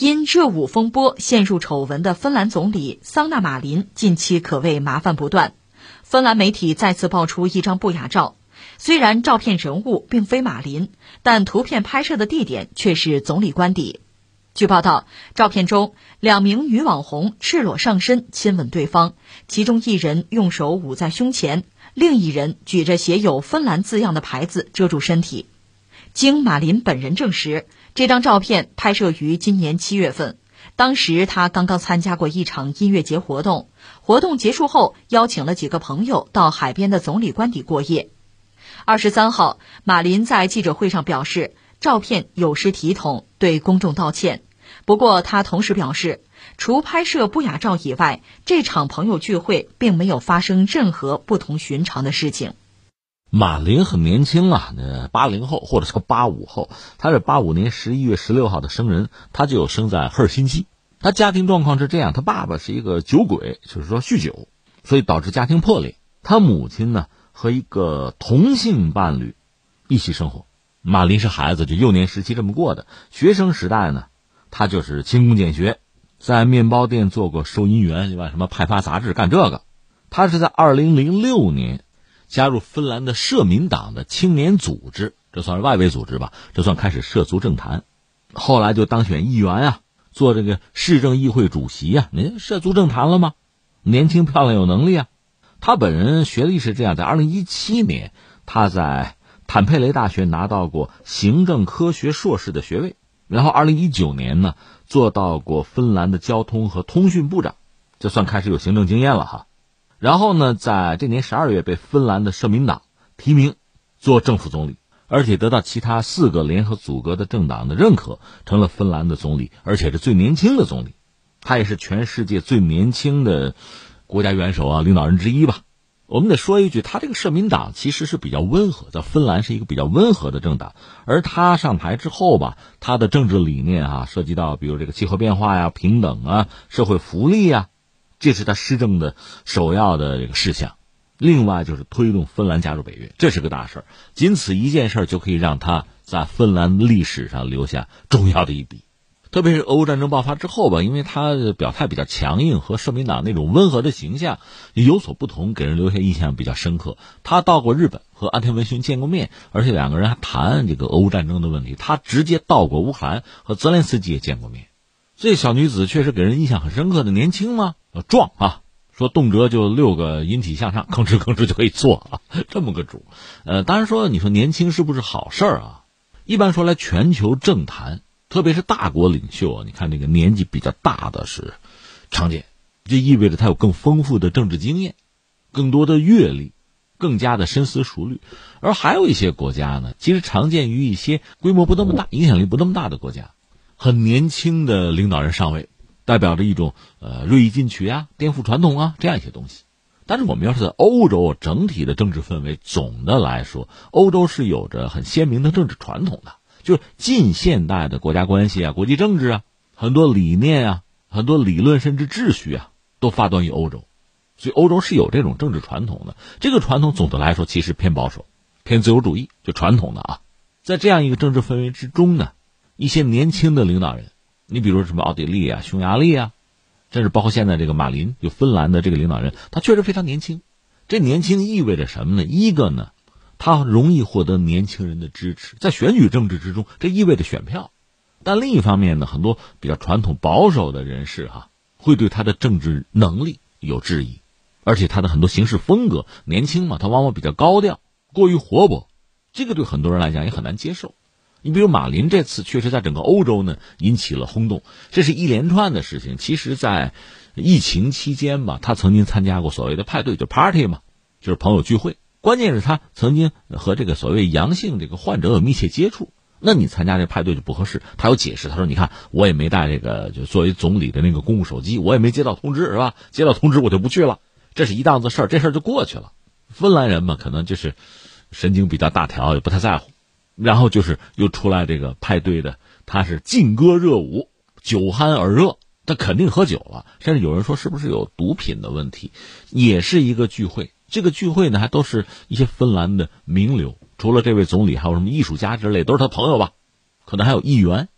因热舞风波陷入丑闻的芬兰总理桑纳马林近期可谓麻烦不断。芬兰媒体再次爆出一张不雅照，虽然照片人物并非马林，但图片拍摄的地点却是总理官邸。据报道，照片中两名女网红赤裸上身亲吻对方，其中一人用手捂在胸前，另一人举着写有“芬兰”字样的牌子遮住身体。经马林本人证实，这张照片拍摄于今年七月份，当时他刚刚参加过一场音乐节活动，活动结束后邀请了几个朋友到海边的总理官邸过夜。二十三号，马林在记者会上表示，照片有失体统，对公众道歉。不过，他同时表示，除拍摄不雅照以外，这场朋友聚会并没有发生任何不同寻常的事情。马林很年轻啊，那八零后或者叫八五后，他是八五年十一月十六号的生人，他就有生在赫尔辛基。他家庭状况是这样，他爸爸是一个酒鬼，就是说酗酒，所以导致家庭破裂。他母亲呢和一个同性伴侣一起生活。马林是孩子，就幼年时期这么过的。学生时代呢。他就是勤工俭学，在面包店做过收银员，另外什么派发杂志干这个。他是在二零零六年加入芬兰的社民党的青年组织，这算是外围组织吧？这算开始涉足政坛。后来就当选议员啊，做这个市政议会主席啊。您涉足政坛了吗？年轻漂亮有能力啊！他本人学历是这样：在二零一七年，他在坦佩雷大学拿到过行政科学硕士的学位。然后，二零一九年呢，做到过芬兰的交通和通讯部长，这算开始有行政经验了哈。然后呢，在这年十二月被芬兰的社民党提名做政府总理，而且得到其他四个联合组阁的政党的认可，成了芬兰的总理，而且是最年轻的总理。他也是全世界最年轻的国家元首啊，领导人之一吧。我们得说一句，他这个社民党其实是比较温和，在芬兰是一个比较温和的政党。而他上台之后吧，他的政治理念啊，涉及到比如这个气候变化呀、平等啊、社会福利呀，这是他施政的首要的这个事项。另外就是推动芬兰加入北约，这是个大事儿。仅此一件事儿就可以让他在芬兰历史上留下重要的一笔。特别是俄乌战争爆发之后吧，因为他的表态比较强硬，和社民党那种温和的形象有所不同，给人留下印象比较深刻。他到过日本，和安田文雄见过面，而且两个人还谈这个俄乌战争的问题。他直接到过乌克兰，和泽连斯基也见过面。这小女子确实给人印象很深刻的，年轻吗？壮啊，说动辄就六个引体向上，吭哧吭哧就可以做啊，这么个主。呃，当然说，你说年轻是不是好事儿啊？一般说来，全球政坛。特别是大国领袖啊，你看这个年纪比较大的是常见，这意味着他有更丰富的政治经验，更多的阅历，更加的深思熟虑。而还有一些国家呢，其实常见于一些规模不那么大、影响力不那么大的国家，很年轻的领导人上位，代表着一种呃锐意进取啊、颠覆传统啊这样一些东西。但是我们要是在欧洲整体的政治氛围，总的来说，欧洲是有着很鲜明的政治传统的。就是近现代的国家关系啊，国际政治啊，很多理念啊，很多理论甚至秩序啊，都发端于欧洲，所以欧洲是有这种政治传统的。这个传统总的来说其实偏保守，偏自由主义，就传统的啊。在这样一个政治氛围之中呢，一些年轻的领导人，你比如什么奥地利啊、匈牙利啊，甚至包括现在这个马林，就芬兰的这个领导人，他确实非常年轻。这年轻意味着什么呢？一个呢。他容易获得年轻人的支持，在选举政治之中，这意味着选票。但另一方面呢，很多比较传统保守的人士哈，会对他的政治能力有质疑，而且他的很多行事风格，年轻嘛，他往往比较高调，过于活泼，这个对很多人来讲也很难接受。你比如马林这次确实在整个欧洲呢引起了轰动，这是一连串的事情。其实，在疫情期间吧，他曾经参加过所谓的派对，就 party 嘛，就是朋友聚会。关键是他曾经和这个所谓阳性这个患者有密切接触，那你参加这派对就不合适。他有解释，他说：“你看，我也没带这个，就作为总理的那个公务手机，我也没接到通知，是吧？接到通知我就不去了，这是一档子事儿，这事儿就过去了。”芬兰人嘛，可能就是神经比较大条，也不太在乎。然后就是又出来这个派对的，他是劲歌热舞，酒酣耳热，他肯定喝酒了，甚至有人说是不是有毒品的问题，也是一个聚会。这个聚会呢，还都是一些芬兰的名流，除了这位总理，还有什么艺术家之类，都是他朋友吧？可能还有议员。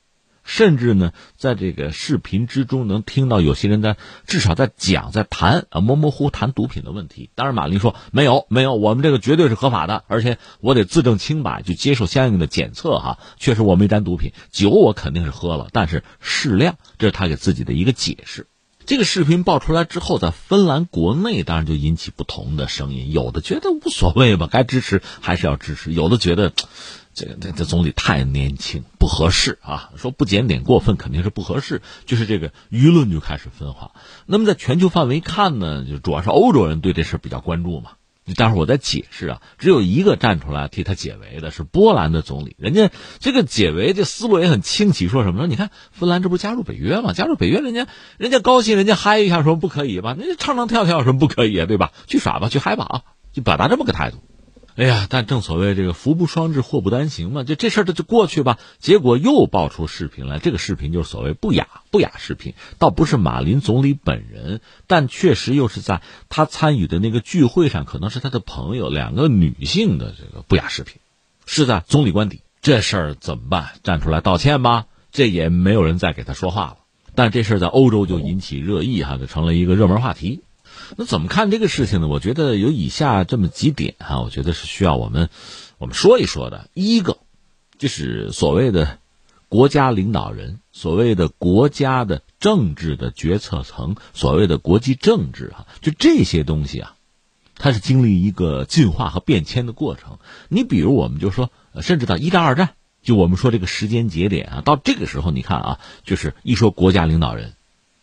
甚至呢，在这个视频之中能听到有些人在至少在讲在谈啊模模糊谈毒品的问题。当然，马林说没有没有，我们这个绝对是合法的，而且我得自证清白，就接受相应的检测哈。确实我没沾毒品，酒我肯定是喝了，但是适量，这是他给自己的一个解释。这个视频爆出来之后，在芬兰国内当然就引起不同的声音，有的觉得无所谓吧，该支持还是要支持；有的觉得。这个这这总理太年轻，不合适啊！说不检点过分肯定是不合适，就是这个舆论就开始分化。那么在全球范围看呢，就主要是欧洲人对这事比较关注嘛。待会儿我在解释啊，只有一个站出来替他解围的是波兰的总理，人家这个解围这思路也很清奇，说什么呢？你看芬兰这不是加入北约吗？加入北约，人家人家高兴，人家嗨一下，说不可以吧？人家唱唱跳跳，什么不可以啊？对吧？去耍吧，去嗨吧啊！就表达这么个态度。哎呀，但正所谓这个福不双至，祸不单行嘛，就这事儿它就过去吧。结果又爆出视频来，这个视频就是所谓不雅不雅视频，倒不是马林总理本人，但确实又是在他参与的那个聚会上，可能是他的朋友两个女性的这个不雅视频，是在总理官邸。这事儿怎么办？站出来道歉吧？这也没有人再给他说话了。但这事儿在欧洲就引起热议哈，就成了一个热门话题。那怎么看这个事情呢？我觉得有以下这么几点哈，我觉得是需要我们我们说一说的。一个就是所谓的国家领导人，所谓的国家的政治的决策层，所谓的国际政治哈，就这些东西啊，它是经历一个进化和变迁的过程。你比如，我们就说，甚至到一战、二战，就我们说这个时间节点啊，到这个时候，你看啊，就是一说国家领导人。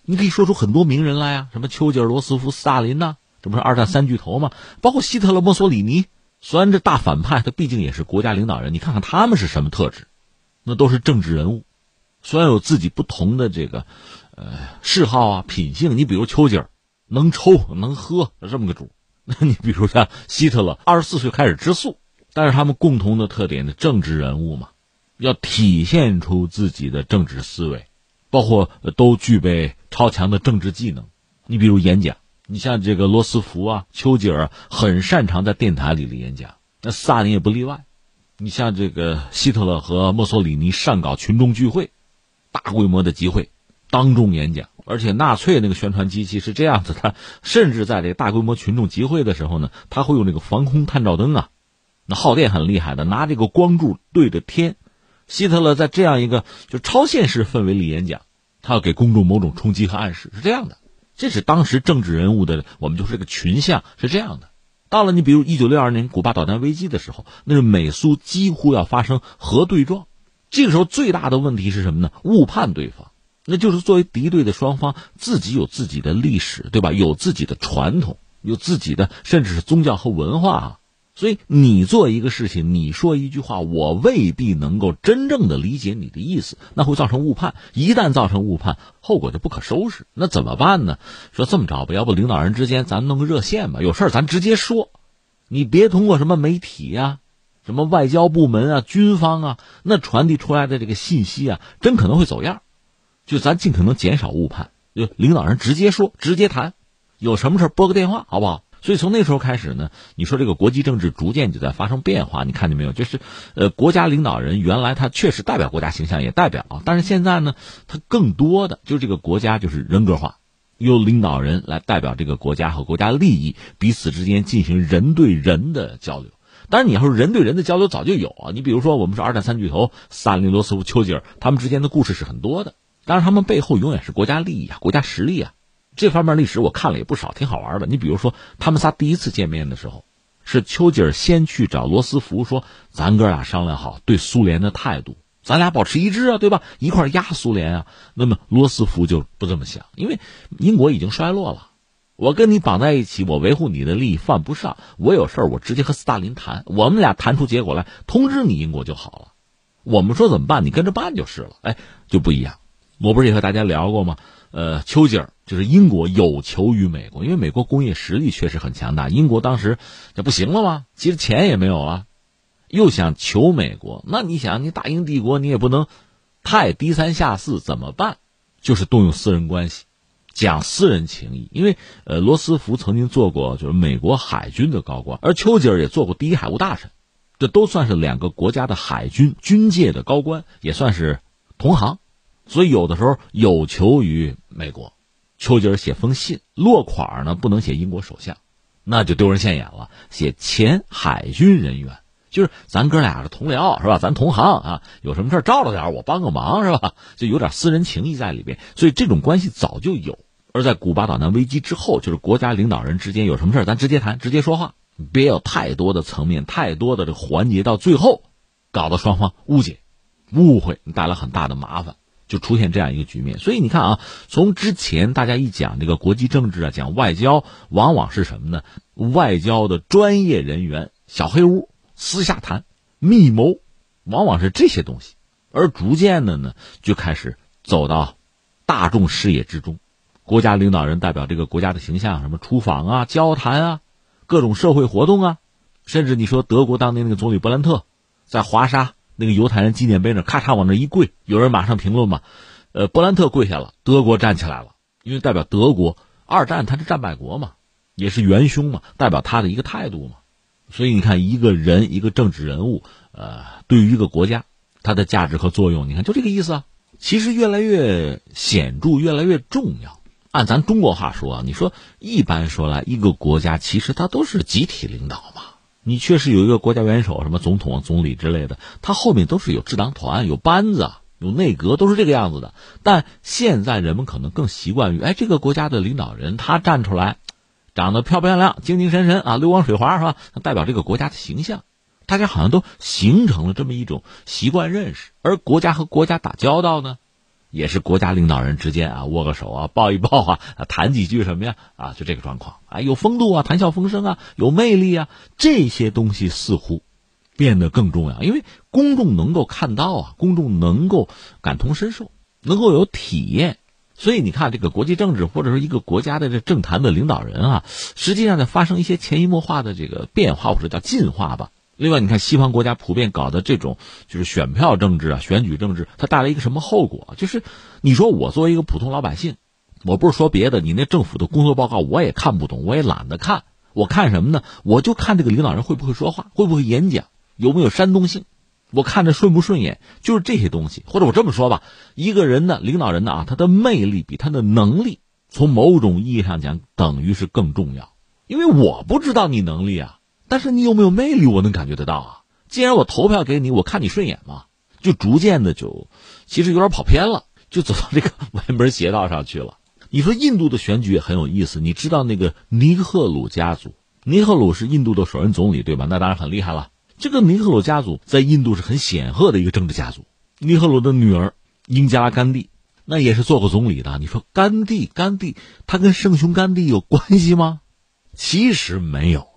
你可以说出很多名人来啊，什么丘吉尔、罗斯福、斯大林呐，这不是二战三巨头吗？包括希特勒、墨索里尼，虽然这大反派，他毕竟也是国家领导人。你看看他们是什么特质，那都是政治人物，虽然有自己不同的这个呃嗜好啊、品性。你比如丘吉尔，能抽能喝这么个主；那你比如像希特勒，二十四岁开始吃素。但是他们共同的特点的政治人物嘛，要体现出自己的政治思维。包括都具备超强的政治技能，你比如演讲，你像这个罗斯福啊、丘吉尔很擅长在电台里的演讲，那斯大林也不例外。你像这个希特勒和墨索里尼善搞群众聚会，大规模的集会，当众演讲，而且纳粹那个宣传机器是这样子，他甚至在这个大规模群众集会的时候呢，他会用这个防空探照灯啊，那耗电很厉害的，拿这个光柱对着天。希特勒在这样一个就超现实氛围里演讲，他要给公众某种冲击和暗示，是这样的。这是当时政治人物的，我们就是这个群像是这样的。到了你比如一九六二年古巴导弹危机的时候，那是美苏几乎要发生核对撞，这个时候最大的问题是什么呢？误判对方，那就是作为敌对的双方自己有自己的历史，对吧？有自己的传统，有自己的甚至是宗教和文化啊。所以你做一个事情，你说一句话，我未必能够真正的理解你的意思，那会造成误判。一旦造成误判，后果就不可收拾。那怎么办呢？说这么着吧，要不领导人之间咱弄个热线吧，有事咱直接说，你别通过什么媒体呀、什么外交部门啊、军方啊，那传递出来的这个信息啊，真可能会走样。就咱尽可能减少误判，就领导人直接说，直接谈，有什么事拨个电话，好不好？所以从那时候开始呢，你说这个国际政治逐渐就在发生变化，你看见没有？就是，呃，国家领导人原来他确实代表国家形象，也代表，但是现在呢，他更多的就是这个国家就是人格化，由领导人来代表这个国家和国家利益，彼此之间进行人对人的交流。当然，你要说人对人的交流早就有啊，你比如说我们说二战三巨头斯大林、罗斯福、丘吉尔，他们之间的故事是很多的，当然他们背后永远是国家利益啊，国家实力啊。这方面历史我看了也不少，挺好玩的。你比如说，他们仨第一次见面的时候，是丘吉尔先去找罗斯福说：“咱哥俩商量好对苏联的态度，咱俩保持一致啊，对吧？一块压苏联啊。”那么罗斯福就不这么想，因为英国已经衰落了，我跟你绑在一起，我维护你的利益犯不上。我有事儿，我直接和斯大林谈，我们俩谈出结果来，通知你英国就好了。我们说怎么办，你跟着办就是了。哎，就不一样。我不是也和大家聊过吗？呃，丘吉尔就是英国有求于美国，因为美国工业实力确实很强大。英国当时这不行了吗？其实钱也没有了，又想求美国，那你想，你大英帝国你也不能太低三下四，怎么办？就是动用私人关系，讲私人情谊。因为呃，罗斯福曾经做过就是美国海军的高官，而丘吉尔也做过第一海务大臣，这都算是两个国家的海军军界的高官，也算是同行。所以有的时候有求于美国，丘吉尔写封信，落款呢不能写英国首相，那就丢人现眼了，写前海军人员，就是咱哥俩是同僚是吧？咱同行啊，有什么事照着点我帮个忙是吧？就有点私人情谊在里边，所以这种关系早就有。而在古巴导弹危机之后，就是国家领导人之间有什么事咱直接谈，直接说话，别有太多的层面、太多的这个环节，到最后搞得双方误解、误会，带来很大的麻烦，就出现这样一个局面。所以你看啊，从之前大家一讲这个国际政治啊，讲外交，往往是什么呢？外交的专业人员小黑屋私下谈、密谋，往往是这些东西，而逐渐的呢，就开始走到大众视野之中。国家领导人代表这个国家的形象，什么出访啊、交谈啊、各种社会活动啊，甚至你说德国当年那个总理伯兰特，在华沙那个犹太人纪念碑那咔嚓往那一跪，有人马上评论嘛，呃，勃兰特跪下了，德国站起来了，因为代表德国二战他是战败国嘛，也是元凶嘛，代表他的一个态度嘛，所以你看一个人一个政治人物，呃，对于一个国家，它的价值和作用，你看就这个意思啊，其实越来越显著，越来越重要。按咱中国话说啊，你说一般说来，一个国家其实它都是集体领导嘛。你确实有一个国家元首，什么总统、总理之类的，他后面都是有智囊团、有班子、有内阁，都是这个样子的。但现在人们可能更习惯于，哎，这个国家的领导人他站出来，长得漂漂亮亮、精精神神啊，溜光水滑是吧？代表这个国家的形象，大家好像都形成了这么一种习惯认识。而国家和国家打交道呢？也是国家领导人之间啊，握个手啊，抱一抱啊，啊 谈几句什么呀？啊，就这个状况啊，有风度啊，谈笑风生啊，有魅力啊，这些东西似乎变得更重要，因为公众能够看到啊，公众能够感同身受，能够有体验。所以你看，这个国际政治或者说一个国家的这政坛的领导人啊，实际上在发生一些潜移默化的这个变化或者叫进化吧。另外，你看西方国家普遍搞的这种就是选票政治啊、选举政治，它带来一个什么后果？就是你说我作为一个普通老百姓，我不是说别的，你那政府的工作报告我也看不懂，我也懒得看。我看什么呢？我就看这个领导人会不会说话，会不会演讲，有没有煽动性，我看着顺不顺眼，就是这些东西。或者我这么说吧，一个人的领导人呢啊，他的魅力比他的能力，从某种意义上讲，等于是更重要。因为我不知道你能力啊。但是你有没有魅力，我能感觉得到啊！既然我投票给你，我看你顺眼嘛，就逐渐的就，其实有点跑偏了，就走到这个歪门邪道上去了。你说印度的选举也很有意思，你知道那个尼赫鲁家族，尼赫鲁是印度的首任总理，对吧？那当然很厉害了。这个尼赫鲁家族在印度是很显赫的一个政治家族。尼赫鲁的女儿英加拉甘地，那也是做过总理的。你说甘地，甘地他跟圣雄甘地有关系吗？其实没有。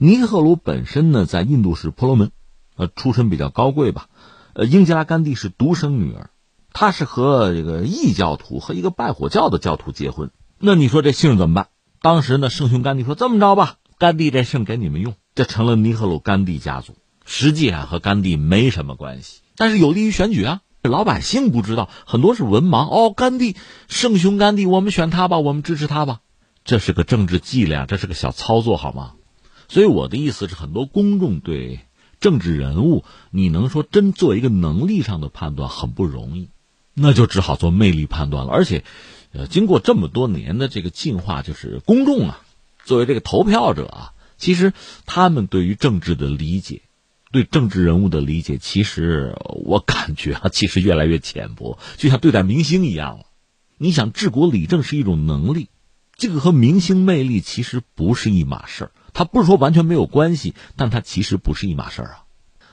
尼赫鲁本身呢，在印度是婆罗门，呃，出身比较高贵吧。呃，英吉拉甘地是独生女儿，她是和这个异教徒和一个拜火教的教徒结婚。那你说这姓怎么办？当时呢，圣雄甘地说：“这么着吧，甘地这姓给你们用，这成了尼赫鲁甘地家族。实际上和甘地没什么关系，但是有利于选举啊。老百姓不知道，很多是文盲哦。甘地，圣雄甘地，我们选他吧，我们支持他吧。这是个政治伎俩，这是个小操作，好吗？”所以我的意思是，很多公众对政治人物，你能说真做一个能力上的判断很不容易，那就只好做魅力判断了。而且，呃，经过这么多年的这个进化，就是公众啊，作为这个投票者啊，其实他们对于政治的理解，对政治人物的理解，其实我感觉啊，其实越来越浅薄，就像对待明星一样了。你想治国理政是一种能力，这个和明星魅力其实不是一码事儿。他不是说完全没有关系，但他其实不是一码事儿啊。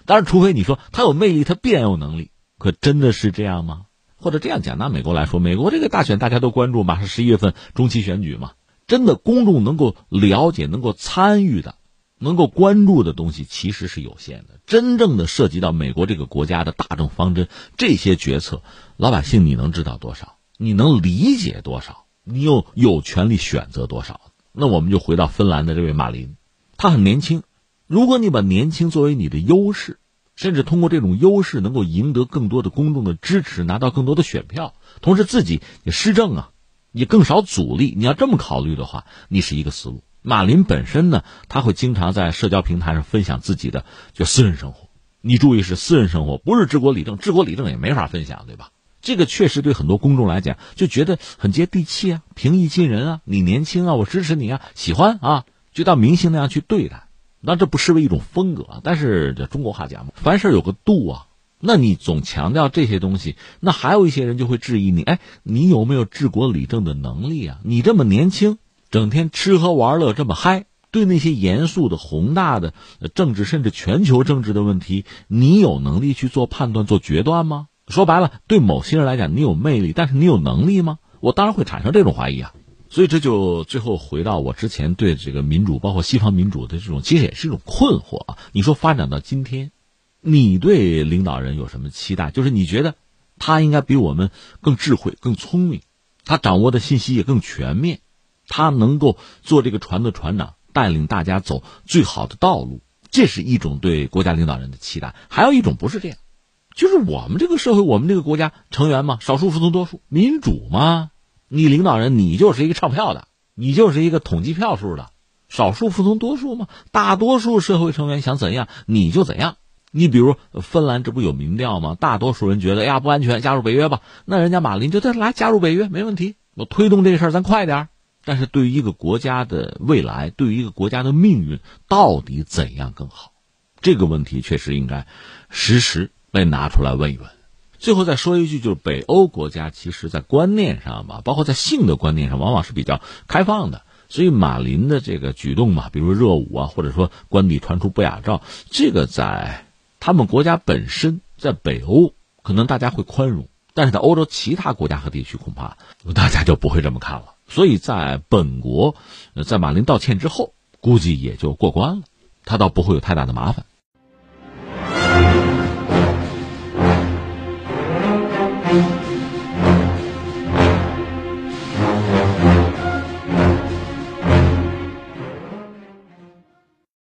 当然，除非你说他有魅力，他必然有能力，可真的是这样吗？或者这样讲，拿美国来说，美国这个大选大家都关注，马上十一月份中期选举嘛，真的公众能够了解、能够参与的、能够关注的东西其实是有限的。真正的涉及到美国这个国家的大政方针，这些决策，老百姓你能知道多少？你能理解多少？你又有权利选择多少？那我们就回到芬兰的这位马林，他很年轻。如果你把年轻作为你的优势，甚至通过这种优势能够赢得更多的公众的支持，拿到更多的选票，同时自己也施政啊，也更少阻力。你要这么考虑的话，你是一个思路。马林本身呢，他会经常在社交平台上分享自己的就私人生活。你注意是私人生活，不是治国理政，治国理政也没法分享，对吧？这个确实对很多公众来讲就觉得很接地气啊，平易近人啊，你年轻啊，我支持你啊，喜欢啊，就当明星那样去对待。那这不失为一种风格啊，但是这中国话讲嘛，凡事有个度啊。那你总强调这些东西，那还有一些人就会质疑你，哎，你有没有治国理政的能力啊？你这么年轻，整天吃喝玩乐这么嗨，对那些严肃的宏大的政治甚至全球政治的问题，你有能力去做判断、做决断吗？说白了，对某些人来讲，你有魅力，但是你有能力吗？我当然会产生这种怀疑啊。所以这就最后回到我之前对这个民主，包括西方民主的这种，其实也是一种困惑啊。你说发展到今天，你对领导人有什么期待？就是你觉得他应该比我们更智慧、更聪明，他掌握的信息也更全面，他能够做这个船的船长，带领大家走最好的道路。这是一种对国家领导人的期待。还有一种不是这样。就是我们这个社会，我们这个国家成员嘛，少数服从多数，民主嘛。你领导人，你就是一个唱票的，你就是一个统计票数的，少数服从多数嘛。大多数社会成员想怎样，你就怎样。你比如芬兰，这不有民调吗？大多数人觉得呀不安全，加入北约吧。那人家马林就得来加入北约，没问题。我推动这事儿，咱快点。但是对于一个国家的未来，对于一个国家的命运，到底怎样更好？这个问题确实应该实时。被拿出来问一问，最后再说一句，就是北欧国家其实，在观念上吧，包括在性的观念上，往往是比较开放的。所以马林的这个举动嘛，比如热舞啊，或者说官邸传出不雅照，这个在他们国家本身，在北欧可能大家会宽容，但是在欧洲其他国家和地区，恐怕大家就不会这么看了。所以在本国，在马林道歉之后，估计也就过关了，他倒不会有太大的麻烦。